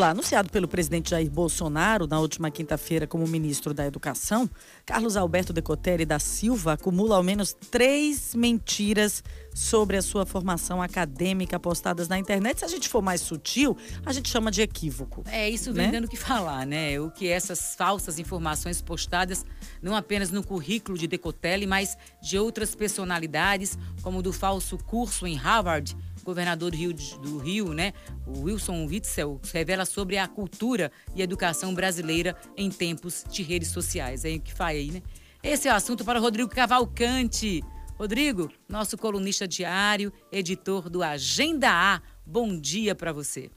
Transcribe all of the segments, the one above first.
lá. Anunciado pelo presidente Jair Bolsonaro na última quinta-feira como ministro da Educação, Carlos Alberto Decotelli da Silva acumula ao menos três mentiras sobre a sua formação acadêmica postadas na internet. Se a gente for mais sutil, a gente chama de equívoco. É, isso vem né? dando o que falar, né? O que essas falsas informações postadas, não apenas no currículo de Decotelli, mas de outras personalidades, como do falso curso em Harvard governador do Rio, do Rio, né, o Wilson Witzel, revela sobre a cultura e educação brasileira em tempos de redes sociais. É o que faz aí, né? Esse é o assunto para o Rodrigo Cavalcante. Rodrigo, nosso colunista diário, editor do Agenda A. Bom dia para você.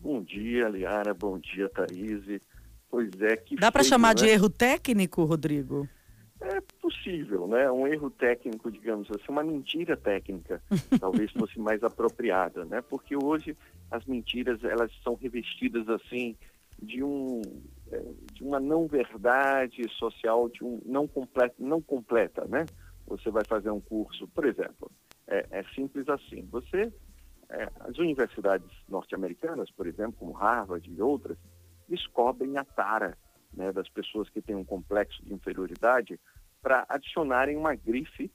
Bom dia, Liara. Bom dia, Thaís. Pois é que. Dá para chamar né? de erro técnico, Rodrigo? Possível, né? Um erro técnico, digamos assim, uma mentira técnica, talvez fosse mais apropriada, né? Porque hoje as mentiras elas são revestidas assim de um é, de uma não verdade social, de um não completa, não completa, né? Você vai fazer um curso, por exemplo, é, é simples assim. Você é, as universidades norte-americanas, por exemplo, como Harvard e outras, descobrem a tara né, das pessoas que têm um complexo de inferioridade para adicionarem uma grife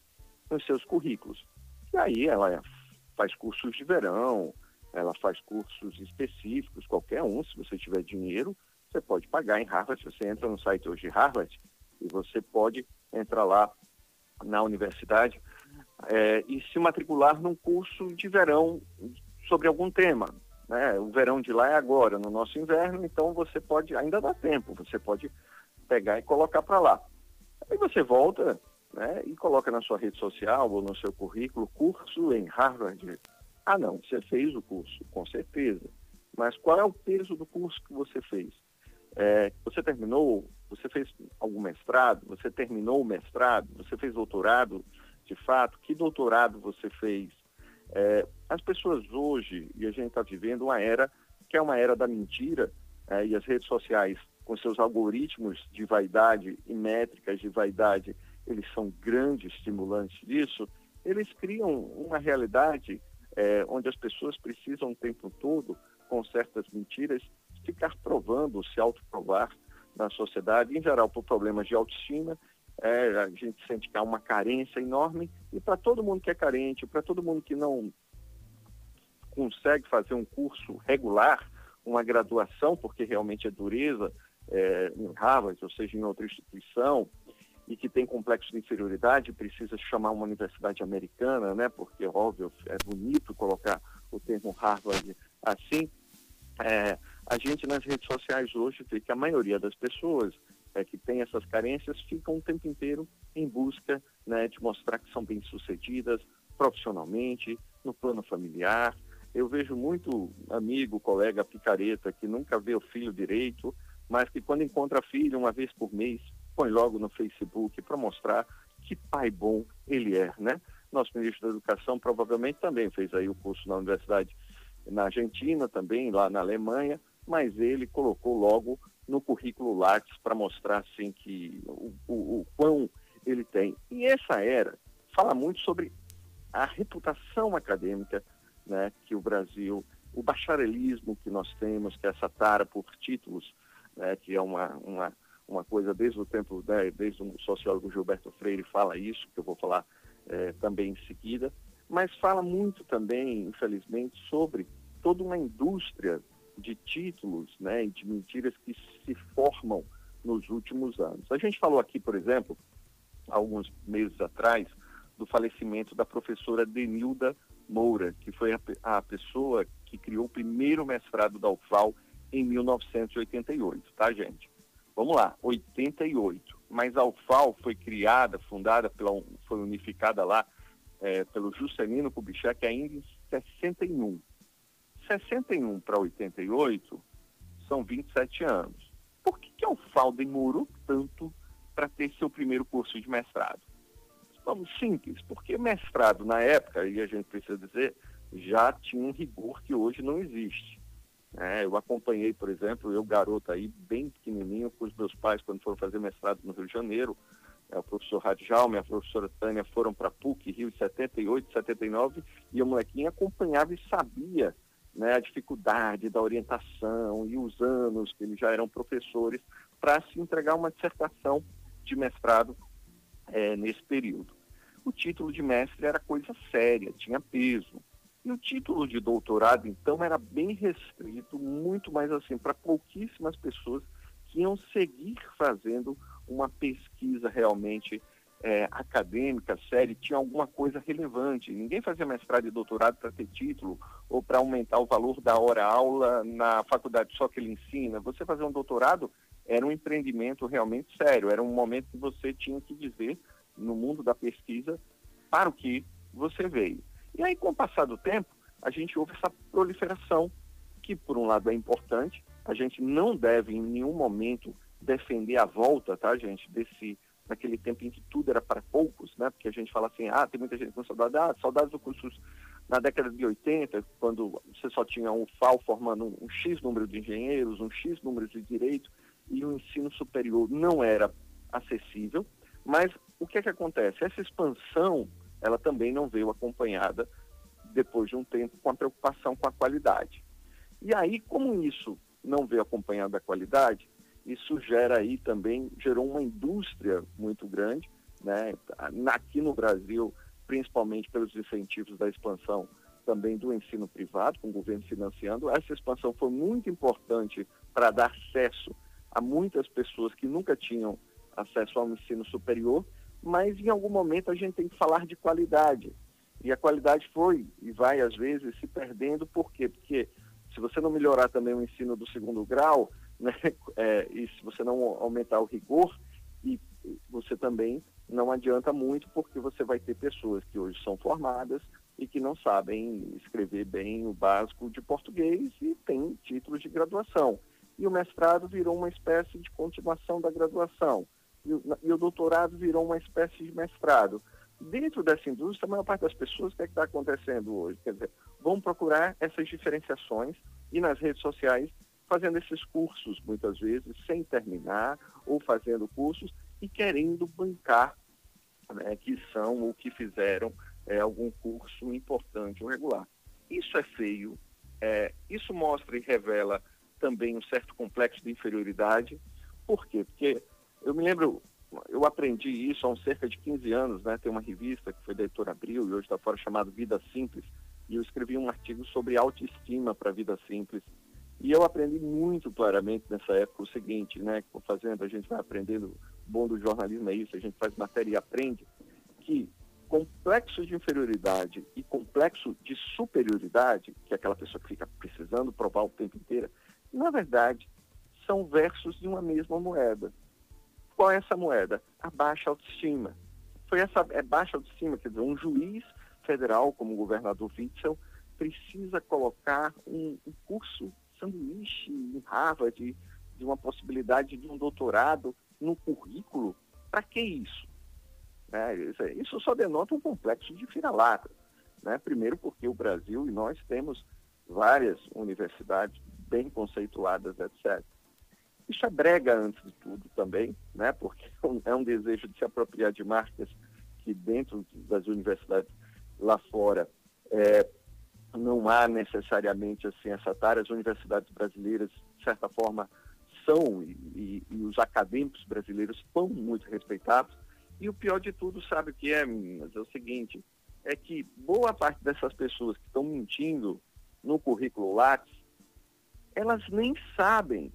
nos seus currículos. E aí ela faz cursos de verão, ela faz cursos específicos, qualquer um, se você tiver dinheiro, você pode pagar em Harvard. Você entra no site hoje de Harvard e você pode entrar lá na universidade é, e se matricular num curso de verão sobre algum tema. Né? O verão de lá é agora, no nosso inverno, então você pode, ainda dá tempo, você pode pegar e colocar para lá. Aí você volta né, e coloca na sua rede social ou no seu currículo curso em Harvard. Ah, não, você fez o curso, com certeza. Mas qual é o peso do curso que você fez? É, você terminou, você fez algum mestrado, você terminou o mestrado, você fez doutorado, de fato, que doutorado você fez? É, as pessoas hoje, e a gente está vivendo uma era que é uma era da mentira, é, e as redes sociais com seus algoritmos de vaidade e métricas de vaidade, eles são grandes estimulantes disso, eles criam uma realidade é, onde as pessoas precisam o tempo todo, com certas mentiras, ficar provando, se autoprovar na sociedade, em geral por problemas de autoestima. É, a gente sente que há uma carência enorme, e para todo mundo que é carente, para todo mundo que não consegue fazer um curso regular, uma graduação, porque realmente é dureza, é, em Harvard, ou seja, em outra instituição, e que tem complexo de inferioridade, precisa chamar uma universidade americana, né? Porque, óbvio, é bonito colocar o termo Harvard assim. É, a gente nas redes sociais hoje vê que a maioria das pessoas é, que tem essas carências ficam o tempo inteiro em busca né, de mostrar que são bem-sucedidas profissionalmente, no plano familiar. Eu vejo muito amigo, colega picareta que nunca vê o filho direito, mas que quando encontra filho uma vez por mês, põe logo no Facebook para mostrar que pai bom ele é, né? Nosso ministro da Educação provavelmente também fez aí o curso na universidade na Argentina, também lá na Alemanha, mas ele colocou logo no currículo Lattes para mostrar assim que o, o, o quão ele tem. E essa era fala muito sobre a reputação acadêmica né, que o Brasil, o bacharelismo que nós temos, que é essa tara por títulos, né, que é uma, uma, uma coisa desde o tempo, né, desde o sociólogo Gilberto Freire fala isso, que eu vou falar é, também em seguida, mas fala muito também, infelizmente, sobre toda uma indústria de títulos né, e de mentiras que se formam nos últimos anos. A gente falou aqui, por exemplo, alguns meses atrás, do falecimento da professora Denilda Moura, que foi a, a pessoa que criou o primeiro mestrado da UFAL em 1988, tá, gente? Vamos lá, 88. Mas a UFAL foi criada, fundada, pela, foi unificada lá é, pelo Juscelino Kubitschek ainda em 61. 61 para 88 são 27 anos. Por que, que a UFAL demorou tanto para ter seu primeiro curso de mestrado? Vamos simples, porque mestrado na época, e a gente precisa dizer, já tinha um rigor que hoje não existe. É, eu acompanhei, por exemplo, eu garoto aí, bem pequenininho, com os meus pais, quando foram fazer mestrado no Rio de Janeiro, é, o professor Radjalme e a professora Tânia foram para PUC, Rio, em 78, 79, e a molequinha acompanhava e sabia né, a dificuldade da orientação e os anos que eles já eram professores para se entregar uma dissertação de mestrado é, nesse período. O título de mestre era coisa séria, tinha peso. E o título de doutorado, então, era bem restrito, muito mais assim, para pouquíssimas pessoas que iam seguir fazendo uma pesquisa realmente é, acadêmica, séria, tinha alguma coisa relevante. Ninguém fazia mestrado e doutorado para ter título ou para aumentar o valor da hora-aula na faculdade só que ele ensina. Você fazer um doutorado era um empreendimento realmente sério, era um momento que você tinha que dizer, no mundo da pesquisa, para o que você veio. E aí, com o passar do tempo, a gente houve essa proliferação, que por um lado é importante, a gente não deve em nenhum momento defender a volta, tá, gente, desse naquele tempo em que tudo era para poucos, né? Porque a gente fala assim, ah, tem muita gente com saudade, ah, saudades do curso na década de 80, quando você só tinha um FAO formando um, um X número de engenheiros, um X número de direito, e o ensino superior não era acessível, mas o que é que acontece? Essa expansão, ela também não veio acompanhada, depois de um tempo, com a preocupação com a qualidade. E aí, como isso não veio acompanhado da qualidade, isso gera aí também, gerou uma indústria muito grande, né? aqui no Brasil, principalmente pelos incentivos da expansão também do ensino privado, com o governo financiando. Essa expansão foi muito importante para dar acesso a muitas pessoas que nunca tinham acesso ao ensino superior, mas em algum momento a gente tem que falar de qualidade. E a qualidade foi e vai, às vezes, se perdendo. Por quê? Porque se você não melhorar também o ensino do segundo grau, né? É, e se você não aumentar o rigor, e você também não adianta muito, porque você vai ter pessoas que hoje são formadas e que não sabem escrever bem o básico de português e têm títulos de graduação. E o mestrado virou uma espécie de continuação da graduação. E o, doutorado virou uma espécie de mestrado. Dentro dessa indústria, a maior parte das pessoas, o que é está acontecendo hoje? Quer dizer, vão procurar essas diferenciações e nas redes sociais fazendo esses cursos, muitas vezes, sem terminar, ou fazendo cursos e querendo bancar né, que são ou que fizeram é, algum curso importante ou regular. Isso é feio, é, isso mostra e revela também um certo complexo de inferioridade. Por quê? Porque eu me lembro, eu aprendi isso há uns cerca de 15 anos, né? Tem uma revista que foi da Editora Abril e hoje está fora chamada Vida Simples, e eu escrevi um artigo sobre autoestima para a vida simples. E eu aprendi muito claramente nessa época o seguinte, né? Fazendo, a gente vai aprendendo, o bom do jornalismo é isso, a gente faz matéria e aprende, que complexo de inferioridade e complexo de superioridade, que é aquela pessoa que fica precisando provar o tempo inteiro, na verdade, são versos de uma mesma moeda. Qual é essa moeda? A baixa autoestima. Foi essa é baixa autoestima, quer dizer, um juiz federal, como o governador Witzel, precisa colocar um, um curso sanduíche em Harvard, de uma possibilidade de um doutorado no currículo, para que isso? É, isso só denota um complexo de vira-lata. Né? Primeiro porque o Brasil e nós temos várias universidades bem conceituadas, etc. Isso é brega antes de tudo também, né? porque é um desejo de se apropriar de marcas que dentro das universidades lá fora é, não há necessariamente assim essa tara. As universidades brasileiras, de certa forma, são e, e, e, os acadêmicos brasileiros são muito respeitados. E o pior de tudo, sabe o que é, meninas? É o seguinte, é que boa parte dessas pessoas que estão mentindo no currículo Lattes, elas nem sabem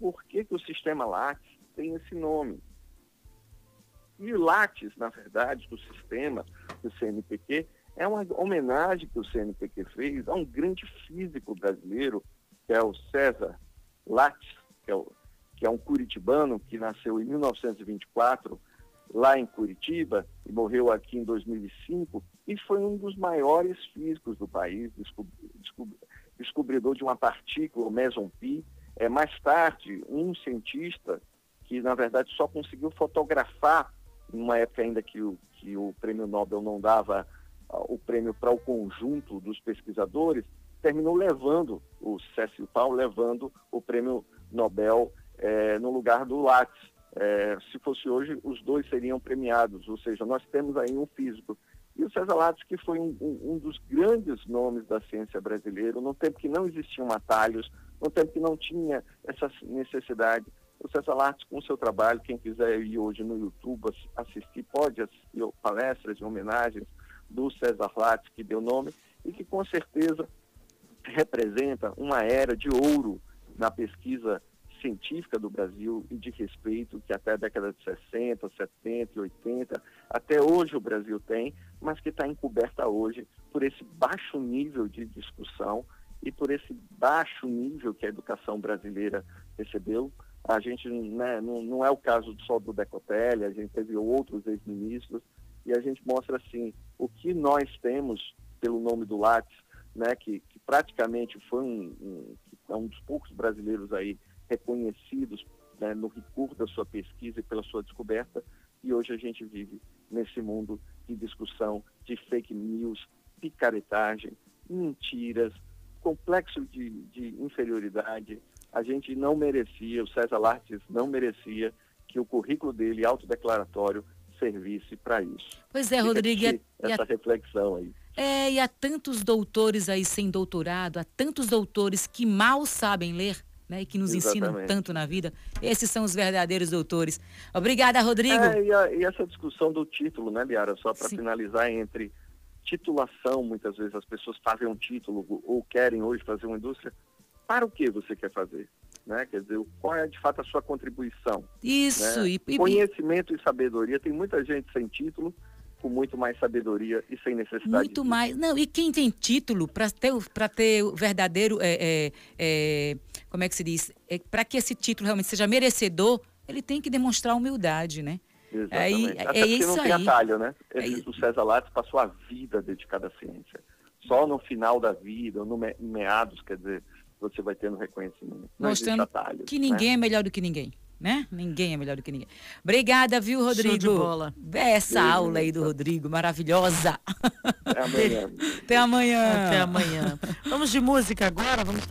por que, que o sistema Lattes tem esse nome. E o Lattes, na verdade, do sistema, do CNPq, é uma homenagem que o CNPq fez a um grande físico brasileiro, que é o César Lattes, que é, o, que é um curitibano que nasceu em 1924 lá em Curitiba e morreu aqui em 2005 e foi um dos maiores físicos do país, descobridor de uma partícula, o meson pi. É, mais tarde, um cientista que, na verdade, só conseguiu fotografar, numa época ainda que o, que o prêmio Nobel não dava o prêmio para o conjunto dos pesquisadores, terminou levando, o Cécil Paulo levando o prêmio Nobel é, no lugar do Lattes. É, se fosse hoje, os dois seriam premiados, ou seja, nós temos aí um físico. E o César Lattes, que foi um, um, dos grandes nomes da ciência brasileira, num tempo que não existiam atalhos, num tempo que não tinha essa necessidade. O César Lattes, com o seu trabalho, quem quiser ir hoje no YouTube assistir, pode assistir palestras e homenagens do César Lattes, que deu nome, e que com certeza representa uma era de ouro na pesquisa científica do Brasil e de respeito que até a década de 60, 70 e 80, até hoje o Brasil tem, mas que está encoberta hoje por esse baixo nível de discussão e por esse baixo nível que a educação brasileira recebeu. A gente né, não, não é o caso só do Decotelli, a gente teve outros ex-ministros, e a gente mostra assim o que nós temos pelo nome do Lattes, né, que, que praticamente foi um, um, é um dos poucos brasileiros aí reconhecidos né, no recurso da sua pesquisa e pela sua descoberta, e hoje a gente vive nesse mundo de discussão de fake news, picaretagem, mentiras, complexo de, de inferioridade. A gente não merecia, o César Lartes não merecia que o currículo dele autodeclaratório servisse para isso. Pois é, Rodrigo. Essa a... reflexão aí. É, e há tantos doutores aí sem doutorado, há tantos doutores que mal sabem ler. Né, e que nos Exatamente. ensinam tanto na vida. Esses são os verdadeiros doutores. Obrigada, Rodrigo. É, e, a, e, essa discussão do título, né, Liara, só para finalizar, entre titulação, muitas vezes as pessoas fazem um título ou querem hoje fazer uma indústria. Para o que você quer fazer? Né? Quer dizer, qual é de fato a sua contribuição? Isso. Né? E, Conhecimento e sabedoria. Tem muita gente sem título com muito mais sabedoria e sem necessidade. Muito mais. Não, e quem tem título para ter, ter o verdadeiro. É, é, é, como é que se diz? É, para que esse título realmente seja merecedor, ele tem que demonstrar humildade, né? Exatamente. É, Até é isso não tem aí. atalho, né? Esse, é o César Lattes passou a vida dedicada à ciência. Só no final da vida, ou no me, meados, quer dizer, você vai tendo reconhecimento. Não Mostrando atalhos, que ninguém né? é melhor do que ninguém né? Ninguém é melhor do que ninguém. Obrigada, viu, Rodrigo? Show de bola. Essa aula aí do Rodrigo, maravilhosa. Até amanhã. Até amanhã. Até amanhã. Vamos de música agora? Vamos